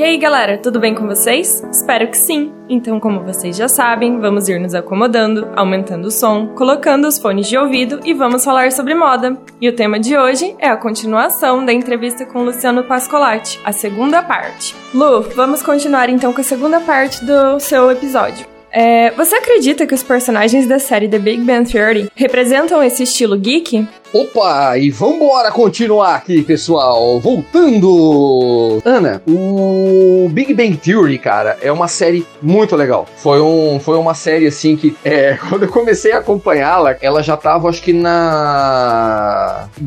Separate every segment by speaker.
Speaker 1: E aí, galera, tudo bem com vocês? Espero que sim. Então, como vocês já sabem, vamos ir nos acomodando, aumentando o som, colocando os fones de ouvido e vamos falar sobre moda. E o tema de hoje é a continuação da entrevista com Luciano Pascolatti, a segunda parte. Lu, vamos continuar então com a segunda parte do seu episódio. É, você acredita que os personagens da série The Big Bang Theory representam esse estilo geek?
Speaker 2: Opa, e vambora continuar aqui, pessoal. Voltando! Ana, o Big Bang Theory, cara, é uma série muito legal. Foi, um, foi uma série, assim, que é, quando eu comecei a acompanhá-la, ela já tava, acho que na.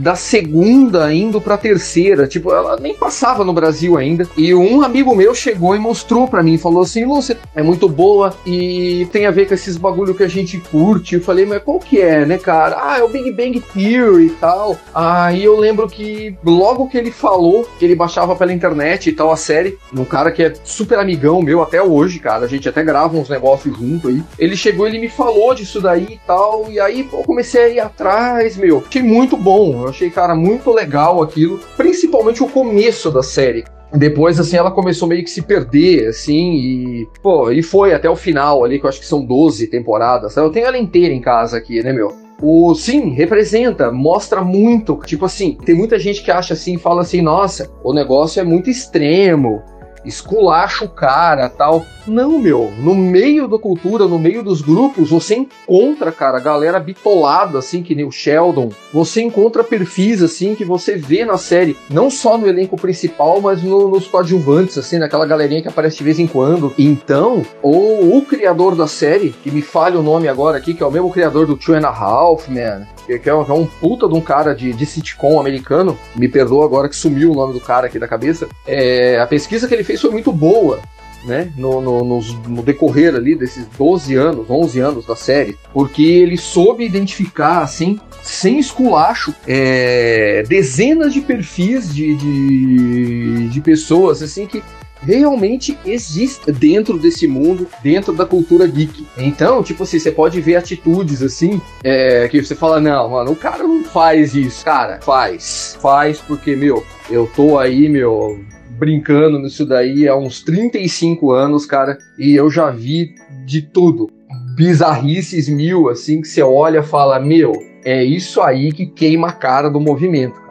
Speaker 2: Da segunda indo pra terceira. Tipo, ela nem passava no Brasil ainda. E um amigo meu chegou e mostrou pra mim, falou assim: Lúcia, é muito boa e tem a ver com esses bagulho que a gente curte. Eu falei, mas qual que é, né, cara? Ah, é o Big Bang Theory e tal. Aí eu lembro que logo que ele falou que ele baixava pela internet e tal a série, um cara que é super amigão meu até hoje, cara, a gente até grava uns negócios junto aí. Ele chegou, ele me falou disso daí e tal, e aí pô, comecei a ir atrás, meu. Achei muito bom, achei, cara, muito legal aquilo, principalmente o começo da série. Depois, assim, ela começou meio que se perder, assim, e. Pô, e foi até o final ali, que eu acho que são 12 temporadas. Eu tenho ela inteira em casa aqui, né, meu? O sim, representa, mostra muito. Tipo assim, tem muita gente que acha assim, fala assim, nossa, o negócio é muito extremo esculacha o cara tal. Não, meu. No meio da cultura, no meio dos grupos, você encontra, cara, galera bitolada, assim, que nem o Sheldon. Você encontra perfis, assim, que você vê na série. Não só no elenco principal, mas no, nos coadjuvantes, assim, naquela galerinha que aparece de vez em quando. Então, o, o criador da série, que me falha o nome agora aqui, que é o mesmo criador do Two and a Half, man que é, um, é um puta de um cara de, de sitcom americano, me perdoa agora que sumiu o nome do cara aqui da cabeça, é, a pesquisa que ele fez foi muito boa, né, no, no, no, decorrer ali desses 12 anos, 11 anos da série, porque ele soube identificar, assim, sem esculacho, é, dezenas de perfis de, de, de pessoas, assim, que realmente existe dentro desse mundo, dentro da cultura geek. Então, tipo assim, você pode ver atitudes assim, é, que você fala, não, mano, o cara não faz isso. Cara, faz. Faz porque, meu, eu tô aí, meu, brincando nisso daí há uns 35 anos, cara, e eu já vi de tudo. Bizarrices mil, assim, que você olha e fala, meu, é isso aí que queima a cara do movimento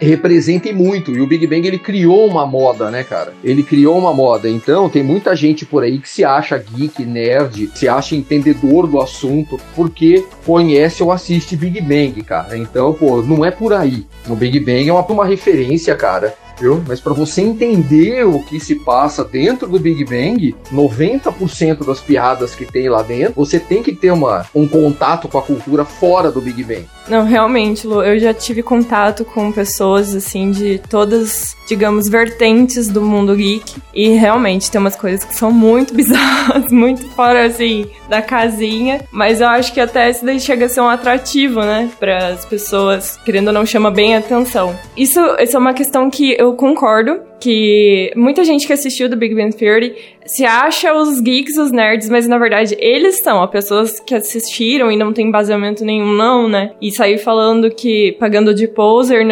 Speaker 2: representem muito. E o Big Bang ele criou uma moda, né, cara? Ele criou uma moda. Então tem muita gente por aí que se acha geek, nerd, se acha entendedor do assunto porque conhece ou assiste Big Bang, cara. Então, pô, não é por aí. O Big Bang é uma, uma referência, cara viu? Mas para você entender o que se passa dentro do Big Bang, 90% das piadas que tem lá dentro, você tem que ter uma, um contato com a cultura fora do Big Bang.
Speaker 1: Não, realmente, Lu, eu já tive contato com pessoas, assim, de todas, digamos, vertentes do mundo geek. E realmente tem umas coisas que são muito bizarras, muito fora, assim, da casinha. Mas eu acho que até isso daí chega a ser um atrativo, né? Para as pessoas, querendo ou não, chama bem a atenção. Isso, isso é uma questão que eu concordo que muita gente que assistiu do Big Bang Theory se acha os geeks, os nerds, mas na verdade eles são as pessoas que assistiram e não tem baseamento nenhum, não, né? E sair falando que pagando de poser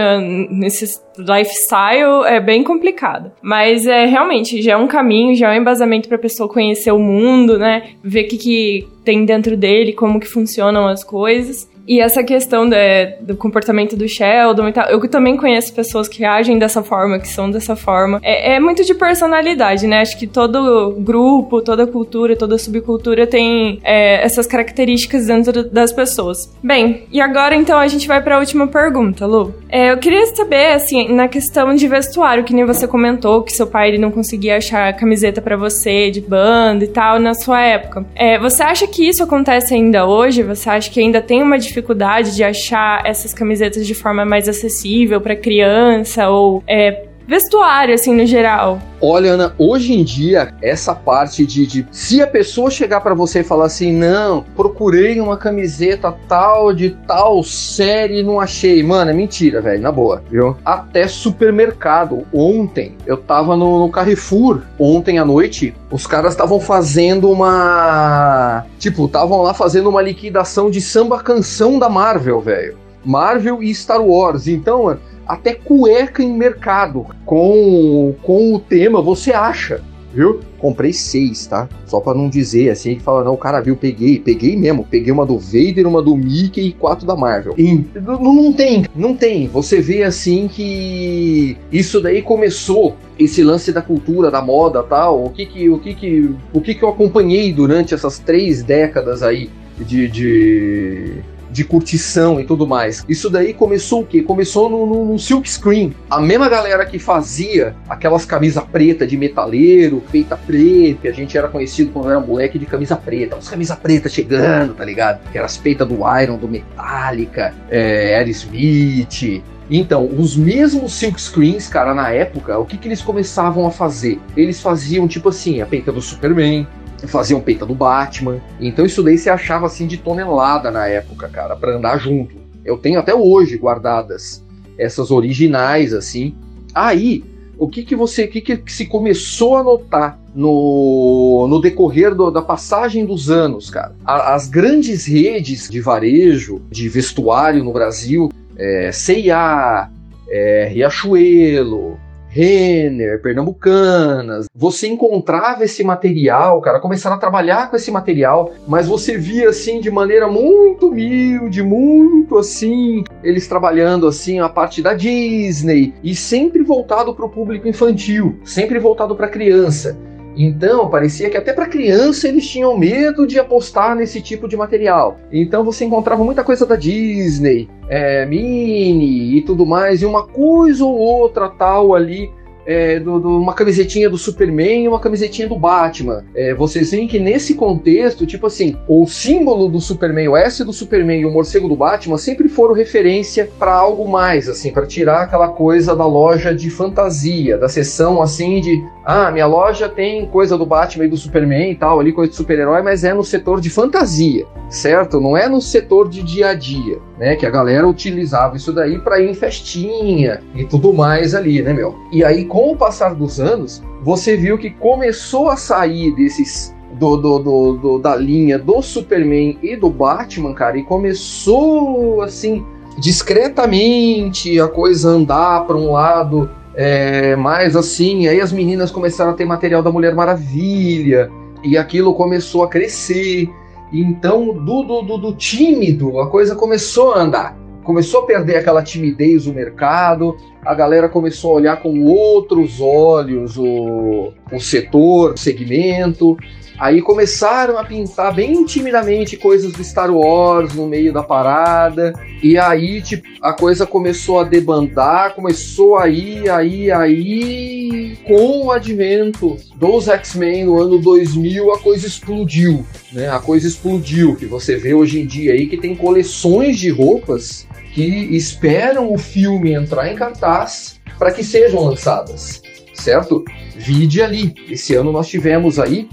Speaker 1: nesse lifestyle é bem complicado. Mas é realmente já é um caminho, já é um embasamento para pessoa conhecer o mundo, né? Ver o que, que tem dentro dele, como que funcionam as coisas. E essa questão de, do comportamento do Sheldon e tal, eu também conheço pessoas que agem dessa forma, que são dessa forma. É, é, muito de personalidade, né? Acho que todo grupo, toda cultura, toda subcultura tem é, essas características dentro das pessoas. Bem, e agora então a gente vai para a última pergunta, Lu. É, eu queria saber, assim, na questão de vestuário, que nem você comentou, que seu pai ele não conseguia achar camiseta para você de banda e tal na sua época. É, você acha que isso acontece ainda hoje? Você acha que ainda tem uma dificuldade de achar essas camisetas de forma mais acessível para criança ou é, vestuário, assim, no geral?
Speaker 2: Olha, Ana, hoje em dia, essa parte de, de se a pessoa chegar para você e falar assim, não, procurei uma camiseta tal de tal série e não achei. Mano, é mentira, velho, na boa, viu? Até supermercado. Ontem, eu tava no, no Carrefour, ontem à noite, os caras estavam fazendo uma. Tipo, estavam lá fazendo uma liquidação de samba canção da Marvel, velho. Marvel e Star Wars. Então, até cueca em mercado com, com o tema você acha viu? Comprei seis, tá? Só para não dizer assim que fala, não, o cara viu, peguei, peguei mesmo. Peguei uma do Vader, uma do Mickey e quatro da Marvel. E não, não tem, não tem. Você vê assim que isso daí começou esse lance da cultura, da moda, tal. O que que, o que que, o que que eu acompanhei durante essas três décadas aí de, de de curtição e tudo mais. Isso daí começou o quê? Começou no, no, no Silk Screen. A mesma galera que fazia aquelas camisas preta de metaleiro, feita preta, a gente era conhecido quando era moleque de camisa preta. As camisas preta chegando, tá ligado? Que era as peitas do Iron, do Metallica, é, Aerosmith, então, os mesmos silk screens, cara, na época, o que, que eles começavam a fazer? Eles faziam tipo assim, a peita do Superman, faziam peita do Batman. Então isso daí se achava assim de tonelada na época, cara, para andar junto. Eu tenho até hoje guardadas essas originais assim. Aí, o que que você, o que que se começou a notar no, no decorrer do, da passagem dos anos, cara? A, as grandes redes de varejo, de vestuário no Brasil, é, C&A, é, Riachuelo, Renner, Pernambucanas. Você encontrava esse material, cara, começaram a trabalhar com esse material, mas você via assim de maneira muito humilde, muito assim, eles trabalhando assim a parte da Disney e sempre voltado para o público infantil, sempre voltado para criança. Então, parecia que até para criança eles tinham medo de apostar nesse tipo de material. Então você encontrava muita coisa da Disney, é, Mini e tudo mais, e uma coisa ou outra tal ali é, do, do, uma camisetinha do Superman e uma camisetinha do Batman. É, vocês veem que nesse contexto, tipo assim, o símbolo do Superman, o S do Superman e o morcego do Batman sempre foram referência para algo mais, assim, para tirar aquela coisa da loja de fantasia, da seção assim de, ah, minha loja tem coisa do Batman e do Superman e tal, ali coisa de super-herói, mas é no setor de fantasia, certo? Não é no setor de dia a dia, né? Que a galera utilizava isso daí para ir em festinha e tudo mais ali, né, meu? E aí com o passar dos anos, você viu que começou a sair desses do, do, do, do, da linha do Superman e do Batman, cara, e começou assim discretamente a coisa andar para um lado é, mais assim. Aí as meninas começaram a ter material da Mulher Maravilha e aquilo começou a crescer. Então, do, do, do, do tímido, a coisa começou a andar começou a perder aquela timidez o mercado, a galera começou a olhar com outros olhos o, o setor, o segmento. Aí começaram a pintar bem timidamente coisas do Star Wars no meio da parada. E aí, tipo, a coisa começou a debandar, começou a ir, aí, aí. Com o advento dos X-Men no ano 2000, a coisa explodiu, né? A coisa explodiu, que você vê hoje em dia aí que tem coleções de roupas que esperam o filme entrar em cartaz para que sejam lançadas, certo? Vide ali. Esse ano nós tivemos aí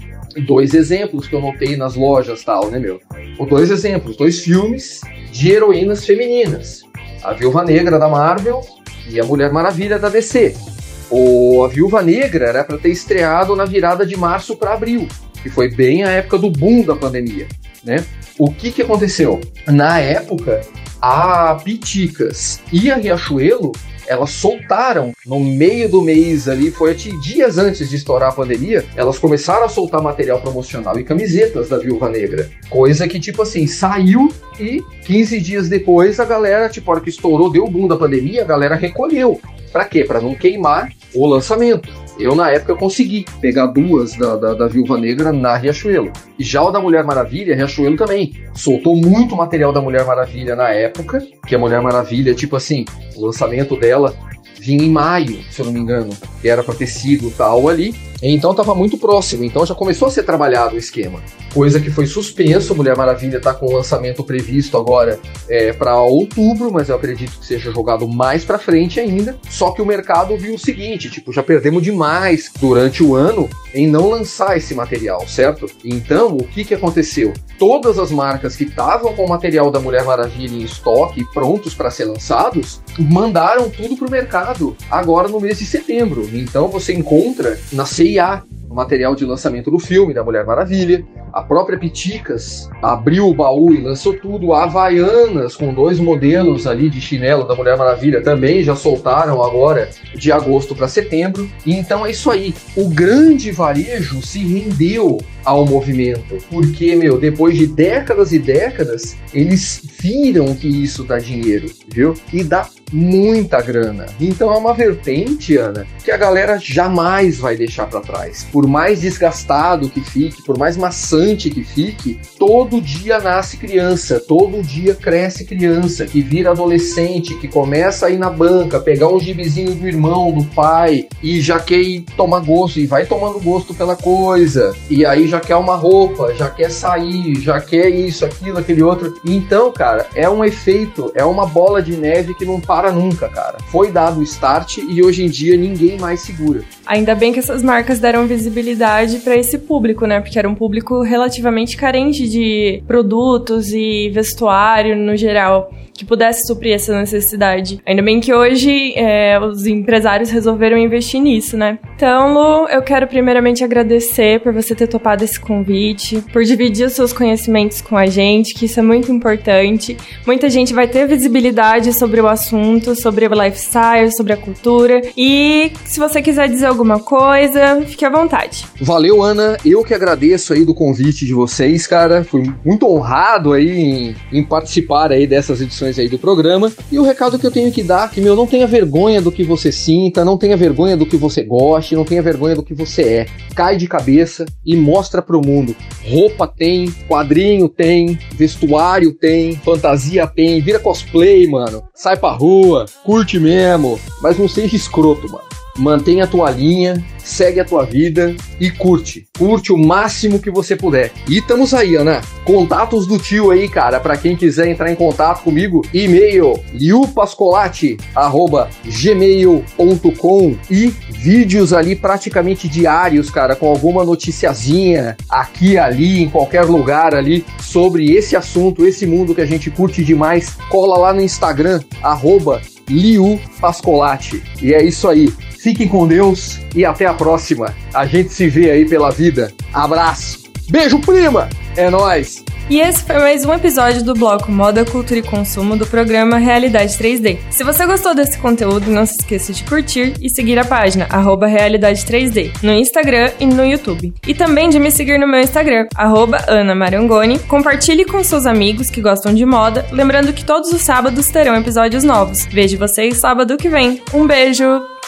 Speaker 2: dois exemplos que eu notei nas lojas tal, né, meu? Ou dois exemplos, dois filmes de heroínas femininas. A Viúva Negra da Marvel e a Mulher Maravilha da DC. O A Viúva Negra era para ter estreado na virada de março para abril, que foi bem a época do boom da pandemia, né? O que que aconteceu? Na época, a Piticas e a Riachuelo elas soltaram no meio do mês ali, foi dias antes de estourar a pandemia, elas começaram a soltar material promocional e camisetas da Viúva Negra. Coisa que, tipo assim, saiu e 15 dias depois a galera, tipo, a hora que estourou, deu o boom da pandemia, a galera recolheu. Pra quê? Pra não queimar o lançamento. Eu, na época, consegui pegar duas da, da, da, Viúva Negra na Riachuelo. E já o da Mulher Maravilha, Riachuelo também. Soltou muito material da Mulher Maravilha na época, que a Mulher Maravilha, tipo assim, o lançamento dela vinha em maio, se eu não me engano, que era para ter sido tal ali. Então estava muito próximo, então já começou a ser trabalhado o esquema. Coisa que foi suspenso, Mulher Maravilha está com o lançamento previsto agora é, para outubro, mas eu acredito que seja jogado mais para frente ainda. Só que o mercado viu o seguinte, tipo, já perdemos demais durante o ano em não lançar esse material, certo? Então, o que que aconteceu? Todas as marcas que estavam com o material da Mulher Maravilha em estoque, prontos para ser lançados, mandaram tudo pro mercado agora no mês de setembro. Então você encontra na CIA no material de lançamento do filme da Mulher Maravilha. A própria Piticas abriu o baú e lançou tudo. A Havaianas, com dois modelos ali de chinelo da Mulher Maravilha, também já soltaram agora de agosto para setembro. E então é isso aí. O grande varejo se rendeu ao movimento, porque, meu, depois de décadas e décadas, eles viram que isso dá dinheiro, viu? E dá muita grana. Então é uma vertente, Ana, que a galera jamais vai deixar para trás. Por mais desgastado que fique, por mais maçante que fique, todo dia nasce criança, todo dia cresce criança, que vira adolescente, que começa a ir na banca, pegar um gibizinho do irmão, do pai, e já quer tomar gosto, e vai tomando gosto pela coisa, e aí já quer uma roupa, já quer sair, já quer isso, aquilo, aquele outro. Então, cara, é um efeito, é uma bola de neve que não para nunca, cara. Foi dado o start e hoje em dia ninguém mais segura.
Speaker 1: Ainda bem que essas marcas deram visibilidade para esse público, né? Porque era um público relativamente carente de produtos e vestuário no geral que pudesse suprir essa necessidade. Ainda bem que hoje é, os empresários resolveram investir nisso, né? Então, Lu, eu quero primeiramente agradecer por você ter topado esse convite, por dividir os seus conhecimentos com a gente, que isso é muito importante. Muita gente vai ter visibilidade sobre o assunto, sobre o lifestyle, sobre a cultura. E se você quiser dizer alguma coisa, fique à vontade.
Speaker 2: Valeu, Ana. Eu que agradeço aí do convite de vocês, cara. Fui muito honrado aí em, em participar aí dessas edições aí do programa. E o recado que eu tenho que dar que, meu, não tenha vergonha do que você sinta, não tenha vergonha do que você goste, não tenha vergonha do que você é. Cai de cabeça e mostra pro mundo. Roupa tem, quadrinho tem, vestuário tem, fantasia tem, vira cosplay, mano. Sai pra rua, curte mesmo, mas não seja escroto, mano. Mantenha a tua linha, segue a tua vida e curte. Curte o máximo que você puder. E estamos aí, Ana. Contatos do tio aí, cara, para quem quiser entrar em contato comigo, e-mail liupascolate@gmail.com e vídeos ali praticamente diários, cara, com alguma noticiazinha aqui ali em qualquer lugar ali sobre esse assunto, esse mundo que a gente curte demais. Cola lá no Instagram @liupascolate. E é isso aí. Fiquem com Deus e até a próxima. A gente se vê aí pela vida. Abraço. Beijo, prima. É nós.
Speaker 1: E esse foi mais um episódio do bloco Moda, Cultura e Consumo do programa Realidade 3D. Se você gostou desse conteúdo, não se esqueça de curtir e seguir a página Realidade 3D no Instagram e no YouTube. E também de me seguir no meu Instagram, Ana Marangoni. Compartilhe com seus amigos que gostam de moda, lembrando que todos os sábados terão episódios novos. Vejo vocês sábado que vem. Um beijo!